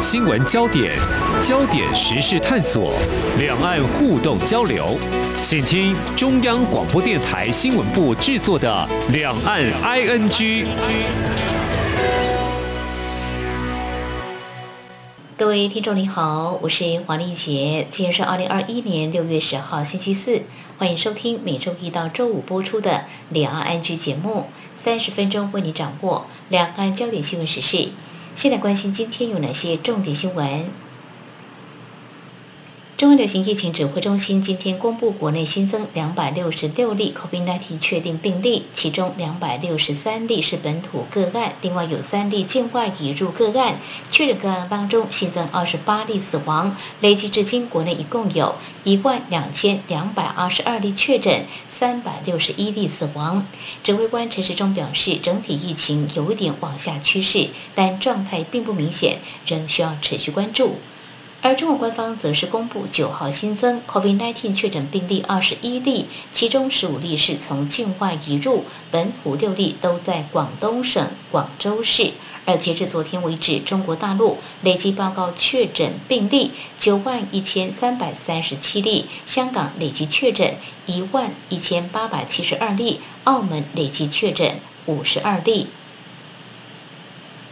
新闻焦点，焦点时事探索，两岸互动交流，请听中央广播电台新闻部制作的《两岸 ING》。各位听众你好，我是黄丽杰，今天是二零二一年六月十号星期四，欢迎收听每周一到周五播出的《两岸 ING》节目，三十分钟为你掌握两岸焦点新闻时事。现在关心今天有哪些重点新闻？中央流行疫情指挥中心今天公布，国内新增两百六十六例 COVID-19 确定病例，其中两百六十三例是本土个案，另外有三例境外移入个案。确诊个案当中新增二十八例死亡，累计至今国内一共有一万两千两百二十二例确诊，三百六十一例死亡。指挥官陈时中表示，整体疫情有点往下趋势，但状态并不明显，仍需要持续关注。而中国官方则是公布九号新增 COVID-19 确诊病例二十一例，其中十五例是从境外移入，本土六例都在广东省广州市。而截至昨天为止，中国大陆累计报告确诊病例九万一千三百三十七例，香港累计确诊一万一千八百七十二例，澳门累计确诊五十二例。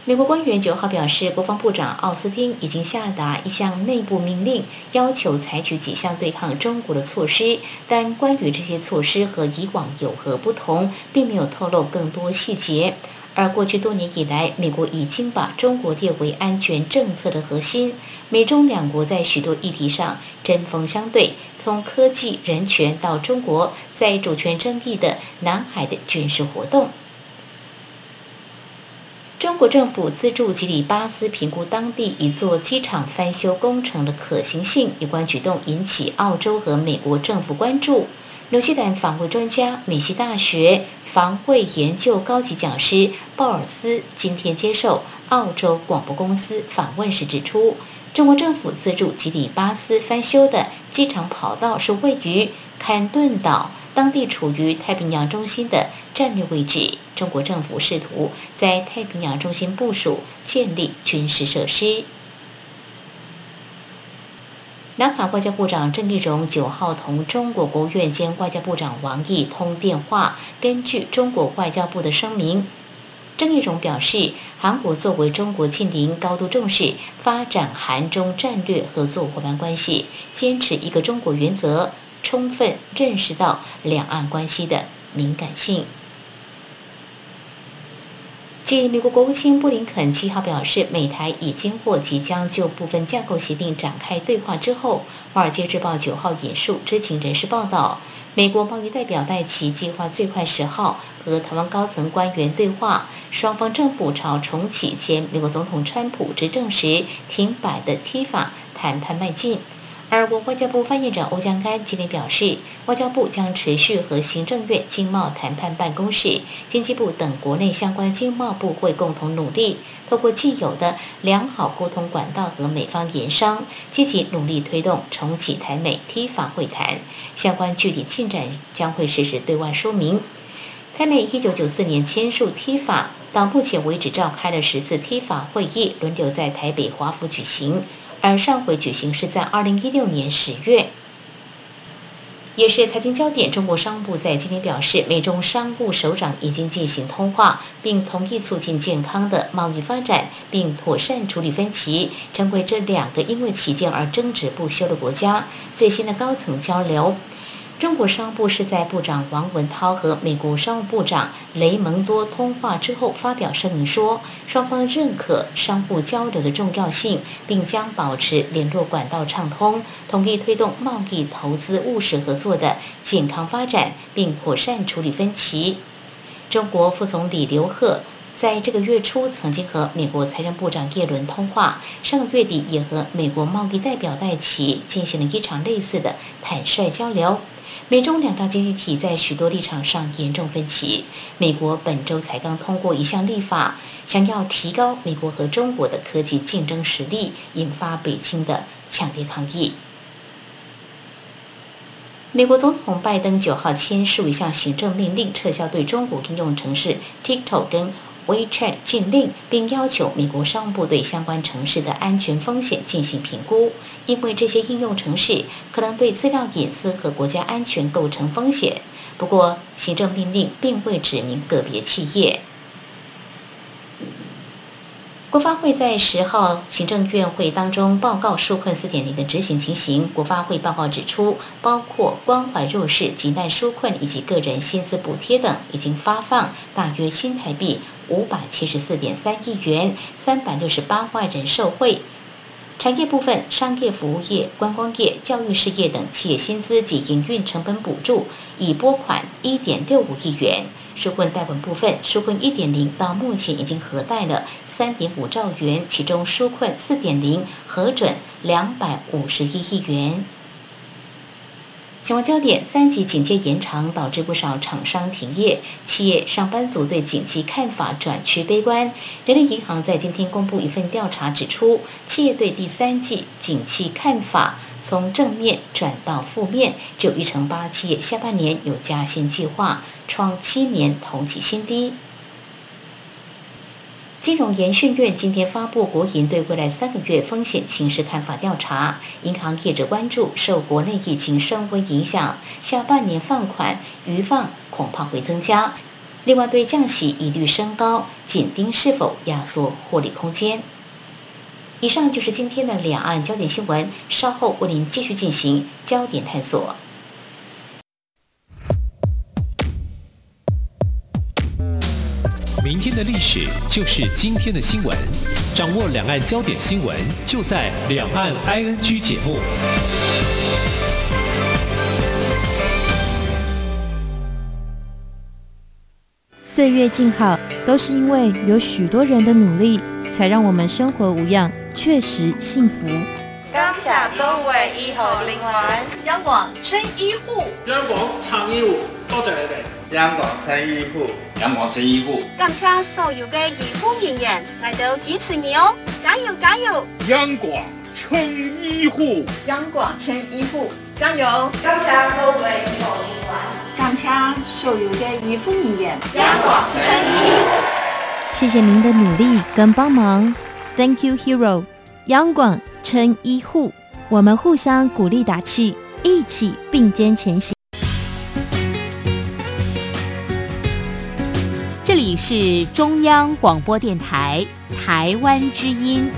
美国官员九号表示，国防部长奥斯汀已经下达一项内部命令，要求采取几项对抗中国的措施，但关于这些措施和以往有何不同，并没有透露更多细节。而过去多年以来，美国已经把中国列为安全政策的核心，美中两国在许多议题上针锋相对，从科技、人权到中国在主权争议的南海的军事活动。中国政府资助吉里巴斯评估当地一座机场翻修工程的可行性，有关举动引起澳洲和美国政府关注。纽西兰防卫专家、美西大学防卫研究高级讲师鲍尔斯今天接受澳洲广播公司访问时指出，中国政府资助吉里巴斯翻修的机场跑道是位于坎顿岛，当地处于太平洋中心的战略位置。中国政府试图在太平洋中心部署建立军事设施。南韩外交部长郑义溶九号同中国国务院兼外交部长王毅通电话。根据中国外交部的声明，郑义溶表示，韩国作为中国近邻，高度重视发展韩中战略合作伙伴关系，坚持一个中国原则，充分认识到两岸关系的敏感性。继美国国务卿布林肯七号表示，美台已经或即将就部分架构协定展开对话之后，《华尔街日报》九号引述知情人士报道，美国贸易代表戴琪计划最快十号和台湾高层官员对话，双方政府朝重启前美国总统川普执政时停摆的 TIFA 谈判迈进。而我外交部发言人欧江安今天表示，外交部将持续和行政院经贸谈判办公室、经济部等国内相关经贸部会共同努力，透过既有的良好沟通管道和美方研商，积极努力推动重启台美 T 法会谈。相关具体进展将会适时对外说明。台美一九九四年签署 T 法到目前为止召开了十次 T 法会议，轮流在台北华府举行。而上回举行是在二零一六年十月，也是财经焦点。中国商务部在今天表示，美中商务首长已经进行通话，并同意促进健康的贸易发展，并妥善处理分歧，成为这两个因为起见而争执不休的国家最新的高层交流。中国商务部是在部长王文涛和美国商务部长雷蒙多通话之后发表声明说，双方认可商务交流的重要性，并将保持联络管道畅通，同意推动贸易投资务实合作的健康发展，并妥善处理分歧。中国副总理刘鹤在这个月初曾经和美国财政部长耶伦通话，上个月底也和美国贸易代表戴奇进行了一场类似的坦率交流。美中两大经济体在许多立场上严重分歧。美国本周才刚通过一项立法，想要提高美国和中国的科技竞争实力，引发北京的强烈抗议。美国总统拜登九号签署一项行政命令，撤销对中国应用程式 TikTok 跟 WeChat 禁令，并要求美国商务部对相关城市的安全风险进行评估，因为这些应用程式可能对资料隐私和国家安全构成风险。不过，行政命令并未指明个别企业。国发会在十号行政院会当中报告纾困四点零的执行情形。国发会报告指出，包括关怀弱势、急难纾困以及个人薪资补贴等，已经发放大约新台币五百七十四点三亿元，三百六十八万人受惠。产业部分，商业服务业、观光业、教育事业等企业薪资及营运成本补助已拨款一点六五亿元。纾困贷款部分，纾困一点零到目前已经核贷了三点五兆元，其中纾困四点零核准两百五十一亿元。新闻焦点：三级警戒延长导致不少厂商停业，企业上班族对景气看法转趋悲观。人力银行在今天公布一份调查，指出企业对第三季景气看法从正面转到负面，只有一成八企业下半年有加薪计划。创七年同期新低。金融研训院今天发布国银对未来三个月风险情势看法调查，银行业者关注受国内疫情升温影响，下半年放款余放恐怕会增加。另外，对降息疑虑升高，紧盯是否压缩获利空间。以上就是今天的两岸焦点新闻，稍后为您继续进行焦点探索。明天的历史就是今天的新闻，掌握两岸焦点新闻就在《两岸 ING》节目。岁月静好，都是因为有许多人的努力，才让我们生活无恙，确实幸福。感谢所有医护人员，央广青医护，央广长医护，多谢你哋。央广青医护，央广青医护，感谢所有嘅医护人员来到支持你哦，加油加油！央广青医护，央广青医护，加油！感谢所有嘅医护人员，感谢所有嘅医护人员，央广青医护，谢谢您的努力跟帮忙，Thank you, Hero！央广称医护，我们互相鼓励打气，一起并肩前行。这里是中央广播电台台湾之音。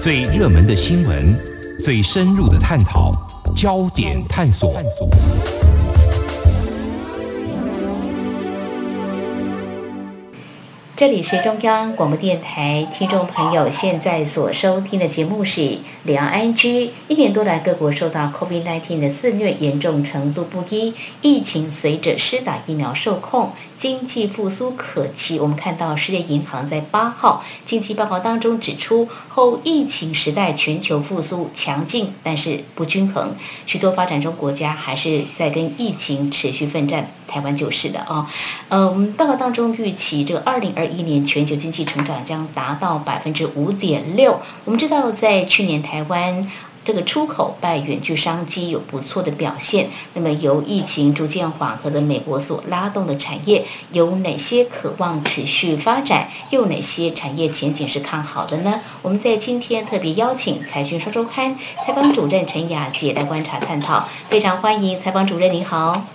最热门的新闻，最深入的探讨，焦点探索。这里是中央广播电台，听众朋友现在所收听的节目是《两岸 ING》。一年多来，各国受到 COVID-19 的肆虐，严重程度不一。疫情随着施打疫苗受控，经济复苏可期。我们看到世界银行在八号经济报告当中指出，后疫情时代全球复苏强劲，但是不均衡。许多发展中国家还是在跟疫情持续奋战，台湾就是的啊。嗯，报告当中预期这个二零二一年全球经济成长将达到百分之五点六。我们知道，在去年台湾这个出口拜远距商机有不错的表现。那么由疫情逐渐缓和的美国所拉动的产业有哪些渴望持续发展？又哪些产业前景是看好的呢？我们在今天特别邀请财讯双周刊采访主任陈雅洁来观察探讨。非常欢迎采访主任，你好。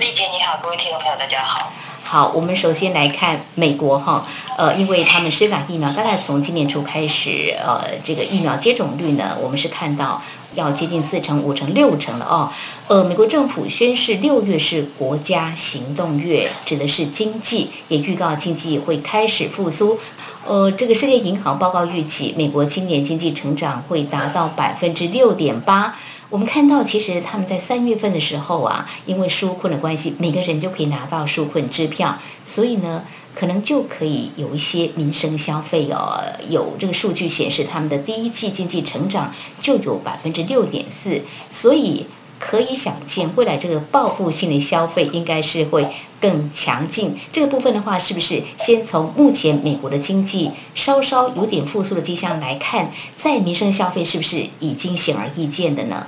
丽姐你好，各位听众朋友大家好。好，我们首先来看美国哈，呃，因为他们施打疫苗，大概从今年初开始，呃，这个疫苗接种率呢，我们是看到要接近四成、五成、六成了哦。呃，美国政府宣示六月是国家行动月，指的是经济，也预告经济会开始复苏。呃，这个世界银行报告预期，美国今年经济成长会达到百分之六点八。我们看到，其实他们在三月份的时候啊，因为纾困的关系，每个人就可以拿到纾困支票，所以呢，可能就可以有一些民生消费哦。有这个数据显示，他们的第一季经济成长就有百分之六点四，所以可以想见，未来这个报复性的消费应该是会更强劲。这个部分的话，是不是先从目前美国的经济稍稍有点复苏的迹象来看，在民生消费是不是已经显而易见的呢？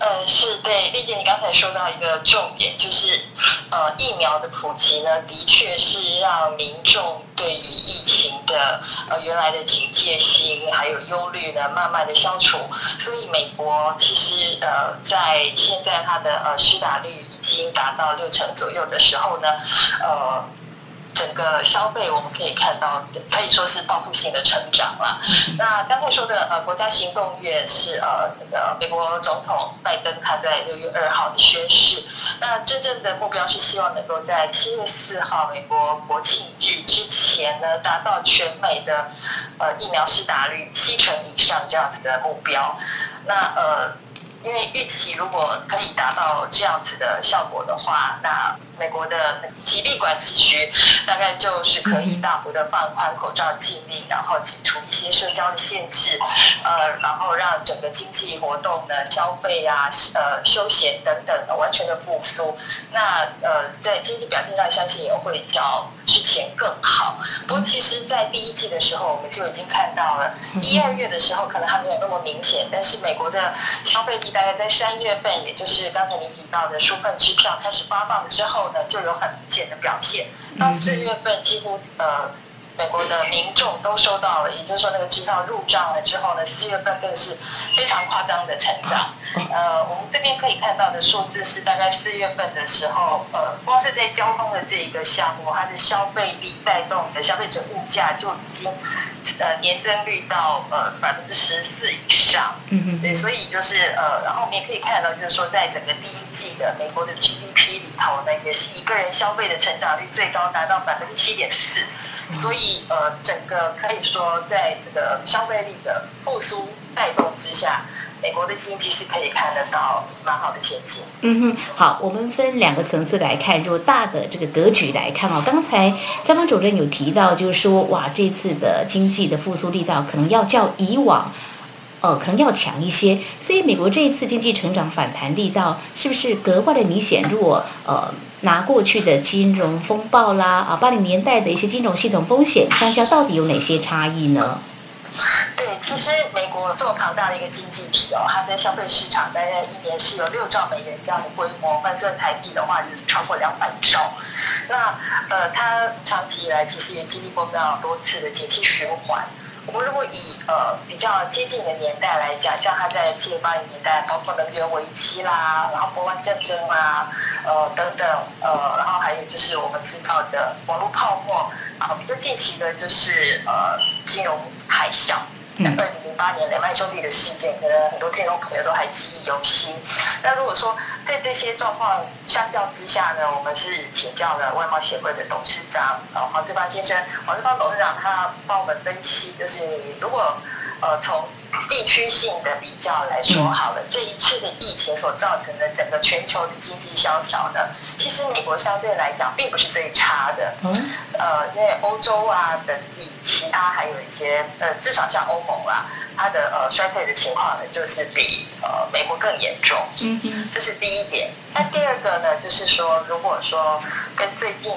呃，是对，丽姐，你刚才说到一个重点，就是呃，疫苗的普及呢，的确是让民众对于疫情的呃原来的警戒心还有忧虑呢，慢慢的消除。所以美国其实呃，在现在它的呃施打率已经达到六成左右的时候呢，呃。整个消费我们可以看到，可以说是报复性的成长了。那刚才说的呃，国家行动月是呃那个美国总统拜登他在六月二号的宣誓。那真正的目标是希望能够在七月四号美国国庆日之前呢，达到全美的呃疫苗施打率七成以上这样子的目标。那呃，因为预期如果可以达到这样子的效果的话，那美国的疾病管制局大概就是可以大幅的放宽口罩禁令，然后解除一些社交的限制，呃，然后让整个经济活动呢、消费啊、呃、休闲等等的完全的复苏。那呃，在经济表现上，相信也会较之前更好。不过，其实，在第一季的时候，我们就已经看到了，一二月的时候可能还没有那么明显，但是美国的消费力大概在三月份，也就是刚才您提到的纾困支票开始发放了之后。就有很明显的表现，到四月份几乎呃，美国的民众都收到了，也就是说那个支票入账了之后呢，四月份更是非常夸张的成长。呃，我们这边可以看到的数字是大概四月份的时候，呃，光是在交通的这一个项目，它的消费力带动的消费者物价就已经。呃，年增率到呃百分之十四以上，嗯嗯，对，所以就是呃，然后我们也可以看到，就是说，在整个第一季的美国的 GDP 里头呢，也是一个人消费的成长率最高，达到百分之七点四，所以呃，整个可以说，在这个消费力的复苏带动之下。美国的经济是可以看得到蛮好的前景。嗯哼，好，我们分两个层次来看，就大的这个格局来看哦。刚才张方主任有提到，就是说，哇，这次的经济的复苏力道可能要较以往，呃，可能要强一些。所以，美国这一次经济成长反弹力道是不是格外的明显？如果呃拿过去的金融风暴啦，啊，八零年代的一些金融系统风险相较，到底有哪些差异呢？对，其实美国这么庞大的一个经济体哦，它的消费市场大概一年是有六兆美元这样的规模，换算台币的话就是超过两百兆。那呃，它长期以来其实也经历过非常多次的景气循环。我们如果以呃比较接近的年代来讲，像他在七八零年代，包括能源危机啦，然后波湾战争啦，呃等等，呃，然后还有就是我们知道的网络泡沫。啊，比较近期的就是呃金融海啸，二零零八年雷曼兄弟的事件，可能很多听众朋友都还记忆犹新。那如果说在这些状况相较之下呢，我们是请教了外贸协会的董事长呃黄志邦先生，黄志邦董事长他帮我们分析，就是你如果呃从地区性的比较来说好了，这一次的疫情所造成的整个全球的经济萧条呢，其实美国相对来讲并不是最差的。嗯。呃，因为欧洲啊等地，其他还有一些呃，至少像欧盟啊，它的呃衰退的情况呢，就是比呃美国更严重。这是第一点。那第二个呢，就是说，如果说跟最近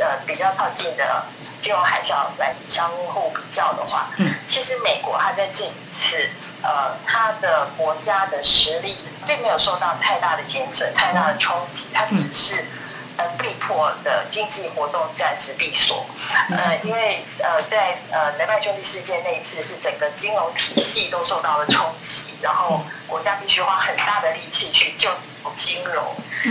呃比较靠近的。金融海啸来相互比较的话，嗯，其实美国它在这一次，呃，它的国家的实力并没有受到太大的减损、太大的冲击，它只是呃被迫的经济活动暂时闭锁，呃，因为呃在呃雷曼兄弟事件那一次是整个金融体系都受到了冲击，然后国家必须花很大的力气去救金融，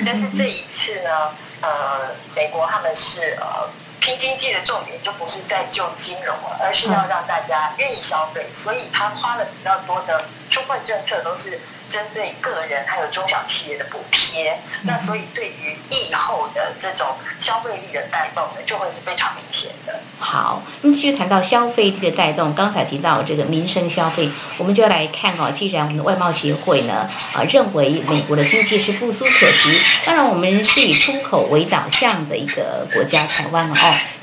但是这一次呢，呃，美国他们是呃。拼经济的重点就不是在救金融了，而是要让大家愿意消费，所以他花了比较多的纾困政策都是针对个人还有中小企业的补贴。那所以对于疫后的这种消费力的带动呢，就会是非常明显的。好，那么继续谈到消费力的带动，刚才提到这个民生消费，我们就要来看哦。既然我们的外贸协会呢啊认为美国的经济是复苏可期，当然我们是以出口为导向的一个国家，台湾哦。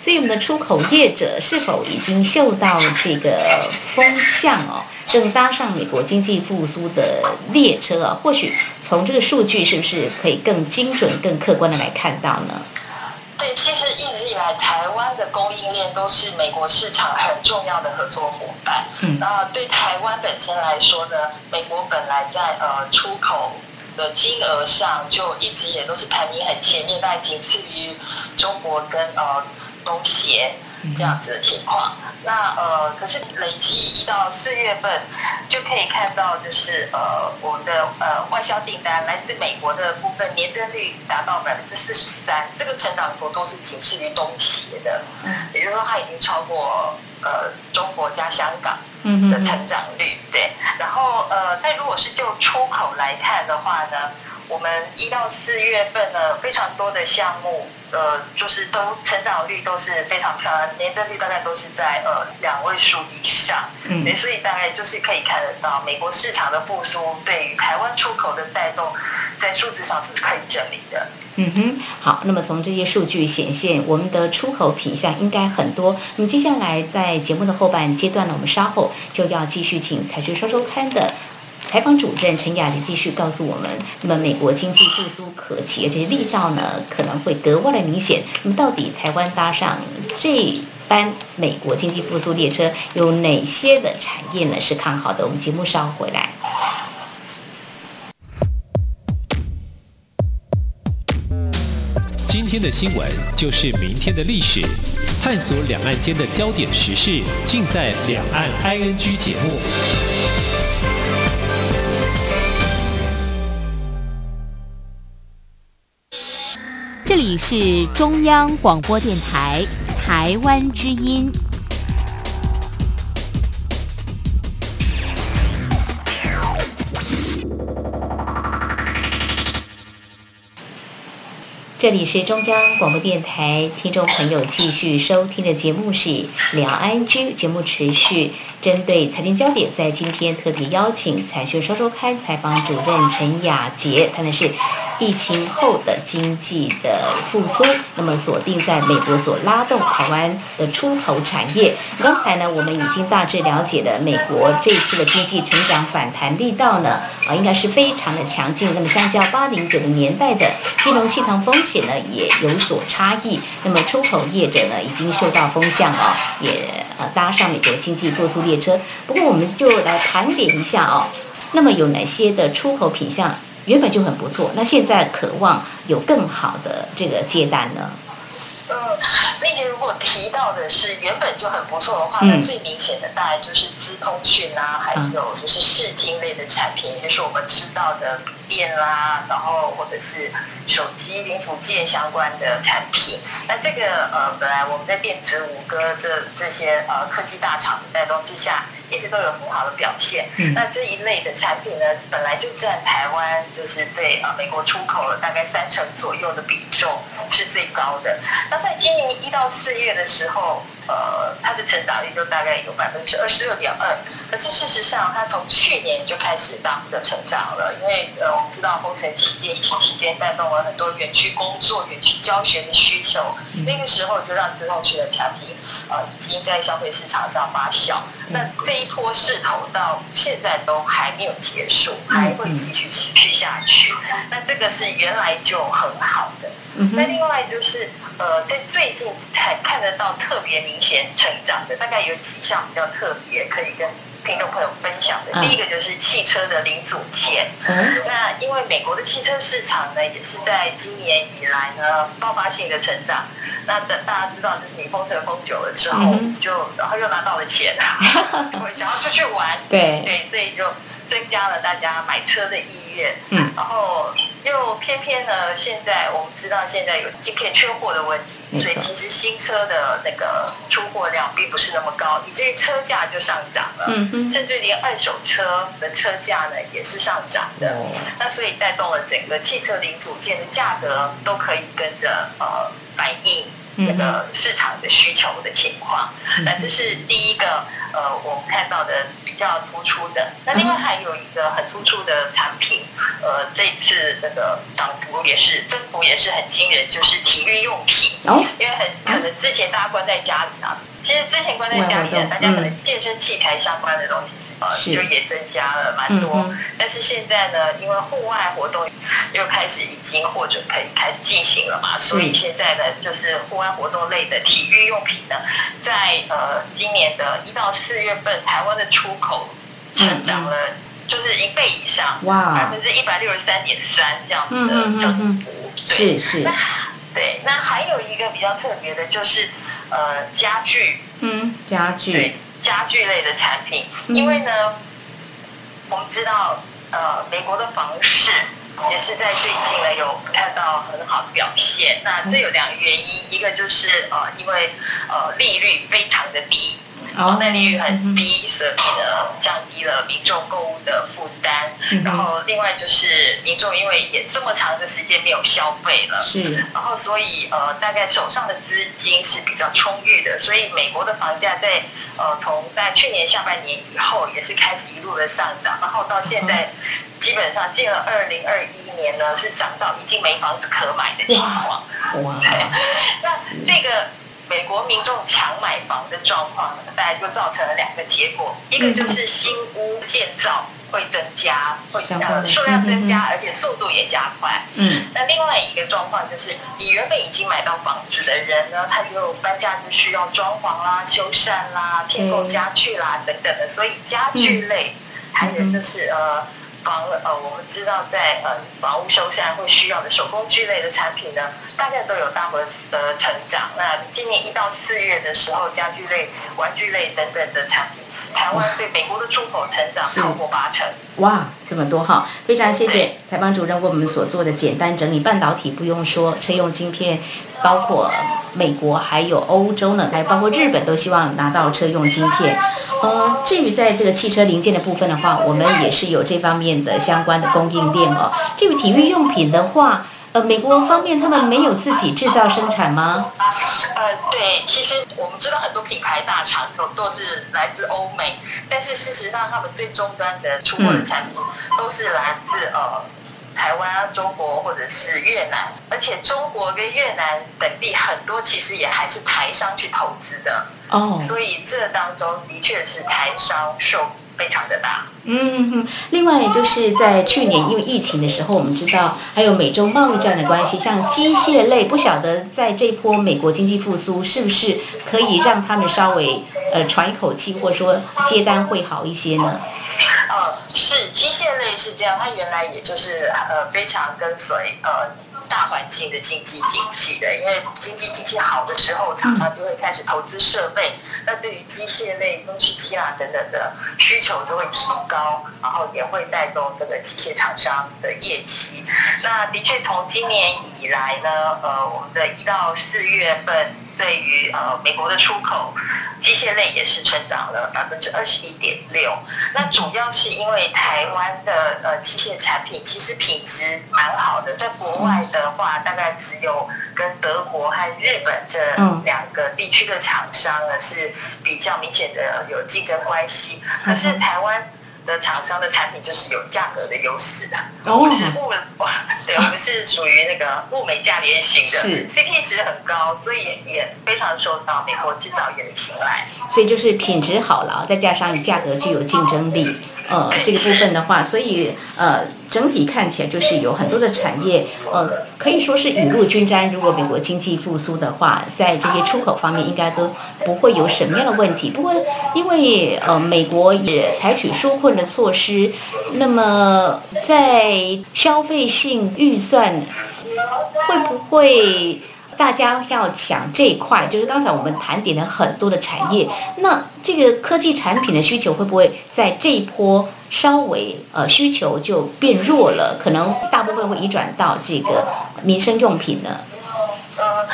所以我们的出口业者是否已经嗅到这个风向哦，更搭上美国经济复苏的列车啊？或许从这个数据是不是可以更精准、更客观的来看到呢？对，其实一直以来，台湾的供应链都是美国市场很重要的合作伙伴。嗯，那对台湾本身来说呢，美国本来在呃出口的金额上就一直也都是排名很前面，大概仅次于中国跟呃东协这样子的情况。那呃，可是累计一到四月份，就可以看到，就是呃，我们的呃外销订单来自美国的部分年增率达到百分之四十三，这个成长幅度是仅次于东协的，也就是说它已经超过呃中国加香港的成长率，对。然后呃，但如果是就出口来看的话呢，我们一到四月份呢，非常多的项目。呃，就是都成长率都是非常漂亮，年增率大概都是在呃两位数以上，嗯，所以大概就是可以看得到美国市场的复苏对于台湾出口的带动，在数字上是可以证明的。嗯哼，好，那么从这些数据显现，我们的出口品项应该很多。那么接下来在节目的后半阶段呢，我们稍后就要继续请财讯双周刊的。采访主任陈雅婕继续告诉我们，那么美国经济复苏可期，而且力道呢可能会格外的明显。那么到底台湾搭上这班美国经济复苏列车，有哪些的产业呢是看好的？我们节目稍后回来。今天的新闻就是明天的历史，探索两岸间的焦点时事，尽在《两岸 ING》节目。这里是中央广播电台台湾之音。这里是中央广播电台，听众朋友继续收听的节目是两岸 ING，节目持续针对财经焦点，在今天特别邀请财讯双周刊采访主任陈雅杰，谈的是疫情后的经济的复苏，那么锁定在美国所拉动台湾的出口产业。刚才呢，我们已经大致了解了美国这次的经济成长反弹力道呢，啊，应该是非常的强劲。那么相较八零九零年代的金融系统风险。呢也有所差异，那么出口业者呢已经受到风向哦，也呃搭上美国经济复苏列车。不过我们就来盘点一下哦，那么有哪些的出口品项原本就很不错，那现在渴望有更好的这个接单呢？嗯，丽姐如果提到的是原本就很不错的话，那最明显的大概就是资通讯啊，还有就是视听类的产品，就是我们知道的笔电啦，然后或者是手机零组件相关的产品。那这个呃，本来我们在电子五哥这这些呃科技大厂的带动之下。一直都有很好的表现。嗯、那这一类的产品呢，本来就占台湾就是对啊美国出口了大概三成左右的比重是最高的。那在今年一到四月的时候，呃，它的成长率就大概有百分之二十六点二。可是事实上，它从去年就开始大幅的成长了，因为呃，我们知道封城期间、疫情期间带动了很多园区工作、园区教学的需求，嗯、那个时候就让资通讯的产品。呃，已经在消费市场上发酵。那这一波势头到现在都还没有结束，还会继续持续下去。那这个是原来就很好的。那另外就是呃，在最近才看得到特别明显成长的，大概有几项比较特别，可以跟听众朋友分享的。第一个就是汽车的零组件。那因为美国的汽车市场呢，也是在今年以来呢爆发性的成长。那等大家知道，就是你封城封久了之后，嗯、就然后又拿到了钱，就会想要出去玩，对对，所以就增加了大家买车的意愿。嗯，然后又偏偏呢，现在我们知道现在有晶片缺货的问题，所以其实新车的那个出货量并不是那么高，以至于车价就上涨了。嗯哼，甚至连二手车的车价呢也是上涨的。哦、那所以带动了整个汽车零组件的价格都可以跟着呃。反映那个市场的需求的情况。那这是第一个呃，我们看到的比较突出的。那另外还有一个很突出的产品，呃，这次那个涨幅也是增幅也是很惊人，就是体育用品。哦，因为很可能之前大家关在家里啊。其实之前关在家里的，大家可能健身器材相关的东西，呃，就也增加了蛮多。但是现在呢，因为户外活动又开始已经或者可以开始进行了嘛，所以现在呢，就是户外活动类的体育用品呢，在呃今年的一到四月份，台湾的出口成长了，就是一倍以上，哇，百分之一百六十三点三这样子的增幅。是是。对，那还有一个比较特别的就是。呃，家具，嗯，家具，对，家具类的产品，嗯、因为呢，我们知道，呃，美国的房市也是在最近呢有看到很好的表现。那这有两个原因，嗯、一个就是呃，因为呃利率非常的低。房贷利率很低，所以呢降低了民众购物的负担。然后另外就是民众因为也这么长的时间没有消费了，是。然后所以呃大概手上的资金是比较充裕的，所以美国的房价在呃从在去年下半年以后也是开始一路的上涨，然后到现在基本上进了二零二一年呢是涨到已经没房子可买的情况。哇，那这个。美国民众抢买房的状况呢，大概就造成了两个结果，一个就是新屋建造会增加，会呃数量增加，而且速度也加快。嗯，那另外一个状况就是，你原本已经买到房子的人呢，他就搬家就需要装潢啦、修缮啦、添购家具啦等等的，所以家具类还有就是呃。房呃，我们知道在呃房屋修缮会需要的手工具类的产品呢，大概都有大幅的成长。那今年一到四月的时候，家具类、玩具类等等的产品，台湾对美国的出口成长超过八成。哇，这么多哈！非常谢谢采访主任为我们所做的简单整理。半导体不用说，车用晶片，包括。美国还有欧洲呢，还包括日本，都希望拿到车用晶片。呃，至于在这个汽车零件的部分的话，我们也是有这方面的相关的供应链哦。这个体育用品的话，呃，美国方面他们没有自己制造生产吗？呃，对，其实我们知道很多品牌大厂都都是来自欧美，但是事实上他们最终端的出货的产品都是来自呃。台湾啊，中国或者是越南，而且中国跟越南等地很多其实也还是台商去投资的哦，所以这当中的确是台商受益非常的大。嗯哼，另外就是在去年因为疫情的时候，我们知道还有美洲贸易战的关系，像机械类，不晓得在这波美国经济复苏是不是可以让他们稍微呃喘一口气，或者说接单会好一些呢？呃，是机械类是这样，它原来也就是呃非常跟随呃大环境的经济景气的，因为经济景气好的时候，厂商就会开始投资设备，那对于机械类、工具机啊等等的需求就会提高，然后也会带动这个机械厂商的业绩。那的确从今年以来呢，呃，我们的一到四月份。对于呃美国的出口，机械类也是成长了百分之二十一点六。那主要是因为台湾的呃机械产品其实品质蛮好的，在国外的话，大概只有跟德国和日本这两个地区的厂商呢是比较明显的有竞争关系。可是台湾。的厂商的产品就是有价格的优势的，我们是物哇，对，我们是属于那个物美价廉型的，是 CP 值很高，所以也非常受到美国制造业的青睐。所以就是品质好了，再加上价格具有竞争力，呃，这个部分的话，所以呃。整体看起来就是有很多的产业，呃，可以说是雨露均沾。如果美国经济复苏的话，在这些出口方面应该都不会有什么样的问题。不过，因为呃，美国也采取纾困的措施，那么在消费性预算会不会？大家要抢这一块，就是刚才我们盘点了很多的产业，那这个科技产品的需求会不会在这一波稍微呃需求就变弱了？可能大部分会移转到这个民生用品呢？呃，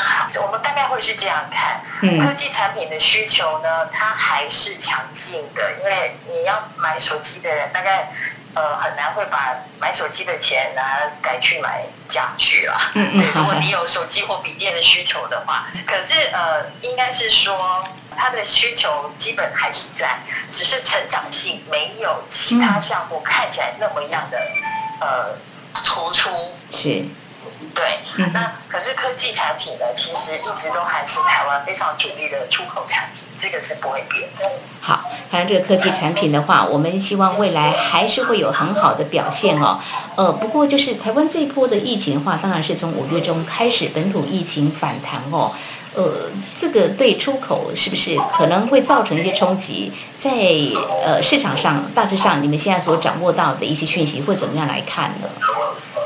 我们大概会是这样看，科技产品的需求呢，它还是强劲的，因为你要买手机的人大概。呃，很难会把买手机的钱拿改去买家具啦。嗯嗯。如果你有手机或笔电的需求的话，可是呃，应该是说它的需求基本还是在，只是成长性没有其他项目看起来那么样的呃突出。是。对。那可是科技产品呢，其实一直都还是台湾非常主力的出口产品。这个是不会变的。好，反正这个科技产品的话，我们希望未来还是会有很好的表现哦。呃，不过就是台湾这一波的疫情的话，当然是从五月中开始本土疫情反弹哦。呃，这个对出口是不是可能会造成一些冲击？在呃市场上，大致上你们现在所掌握到的一些讯息会怎么样来看呢？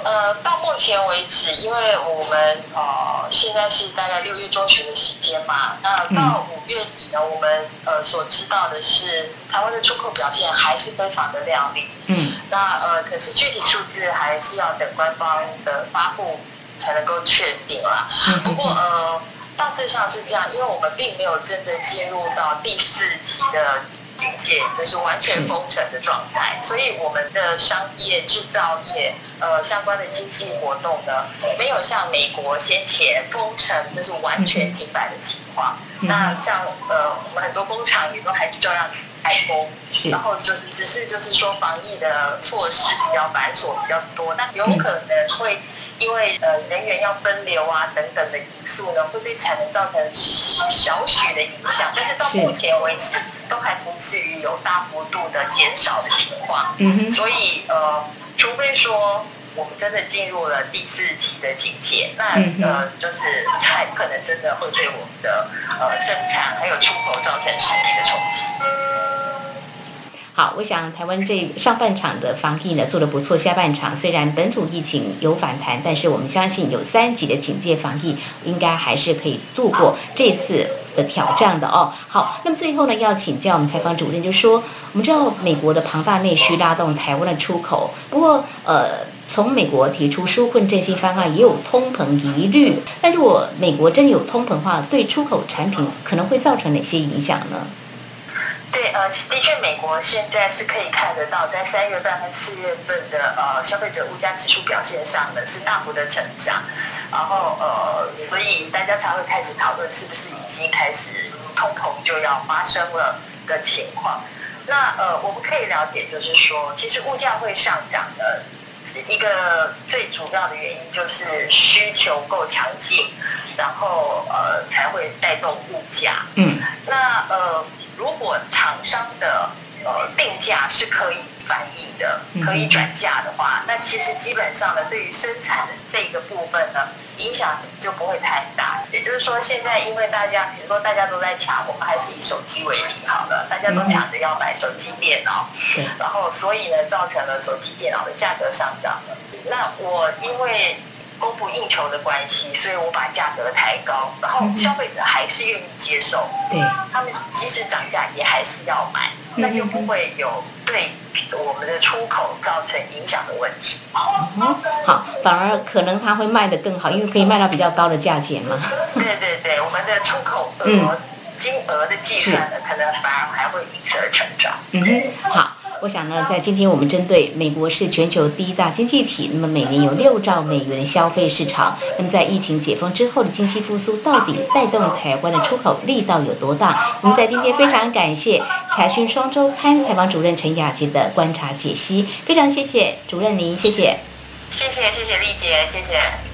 呃，到目前为止，因为我们呃现在是大概六月中旬的时间嘛，那到五月底呢，我们呃所知道的是，台湾的出口表现还是非常的亮丽。嗯，那呃，可是具体数字还是要等官方的发布才能够确定啦。不过呃，大致上是这样，因为我们并没有真的进入到第四级的。警戒就是完全封城的状态，所以我们的商业、制造业，呃，相关的经济活动呢，没有像美国先前封城就是完全停摆的情况。那像呃，我们很多工厂也都还是照样开工，然后就是只是就是说防疫的措施比较繁琐比较多，那有可能会。因为呃人员要分流啊等等的因素呢，会对产能造成小许的影响，但是到目前为止都还不至于有大幅度的减少的情况。嗯哼。所以呃，除非说我们真的进入了第四级的警戒，那呃就是才可能真的会对我们的呃生产还有出口造成实际的冲击。好，我想台湾这上半场的防疫呢做得不错，下半场虽然本土疫情有反弹，但是我们相信有三级的警戒防疫，应该还是可以度过这次的挑战的哦。好，那么最后呢，要请教我们采访主任，就是说我们知道美国的庞大内需拉动台湾的出口，不过呃，从美国提出纾困振兴方案也有通膨疑虑，但如果美国真有通膨的话，对出口产品可能会造成哪些影响呢？对，呃，的确，美国现在是可以看得到，在三月份和四月份的呃消费者物价指数表现上呢是大幅的成长，然后呃，所以大家才会开始讨论是不是已经开始通膨就要发生了的情况。那呃，我们可以了解，就是说，其实物价会上涨的一个最主要的原因就是需求够强劲，然后呃才会带动物价。嗯，那呃。如果厂商的呃定价是可以反映的，可以转嫁的话，那其实基本上呢，对于生产的这个部分呢，影响就不会太大。也就是说，现在因为大家，比如说大家都在抢，我们还是以手机为例好了，大家都抢着要买手机、电脑，然后所以呢，造成了手机、电脑的价格上涨了。那我因为。供不应求的关系，所以我把价格抬高，然后消费者还是愿意接受，对，他们即使涨价也还是要买，那就不会有对我们的出口造成影响的问题。嗯，好，反而可能它会卖得更好，因为可以卖到比较高的价钱嘛。对对对，我们的出口额金额的计算呢，可能反而还会因此而成长。嗯，好。我想呢，在今天我们针对美国是全球第一大经济体，那么每年有六兆美元的消费市场，那么在疫情解封之后的经济复苏，到底带动台湾的出口力道有多大？我们在今天非常感谢财讯双周刊采访主任陈雅洁的观察解析，非常谢谢主任您，谢谢，谢谢谢谢丽姐，谢谢。